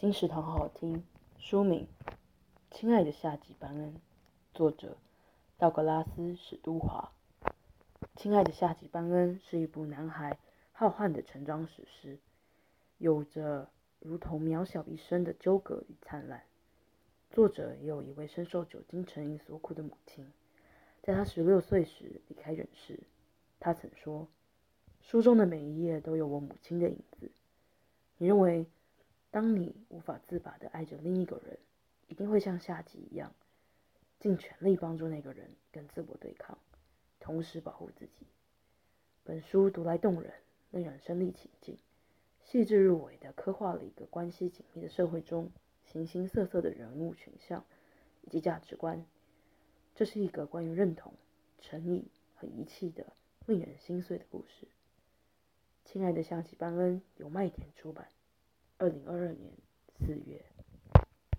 金石堂好好听。书名：亲爱的夏吉班恩，作者：道格拉斯史都华。亲爱的夏吉班恩是一部男孩浩瀚的成长史诗，有着如同渺小一生的纠葛与灿烂。作者也有一位深受酒精成瘾所苦的母亲，在他十六岁时离开人世。他曾说：“书中的每一页都有我母亲的影子。”你认为？当你无法自拔的爱着另一个人，一定会像夏吉一样，尽全力帮助那个人跟自我对抗，同时保护自己。本书读来动人，令人身历其境，细致入微地刻画了一个关系紧密的社会中形形色色的人物群像以及价值观。这是一个关于认同、诚意和遗弃的令人心碎的故事。亲爱的夏吉班恩由麦田出版。二零二二年四月。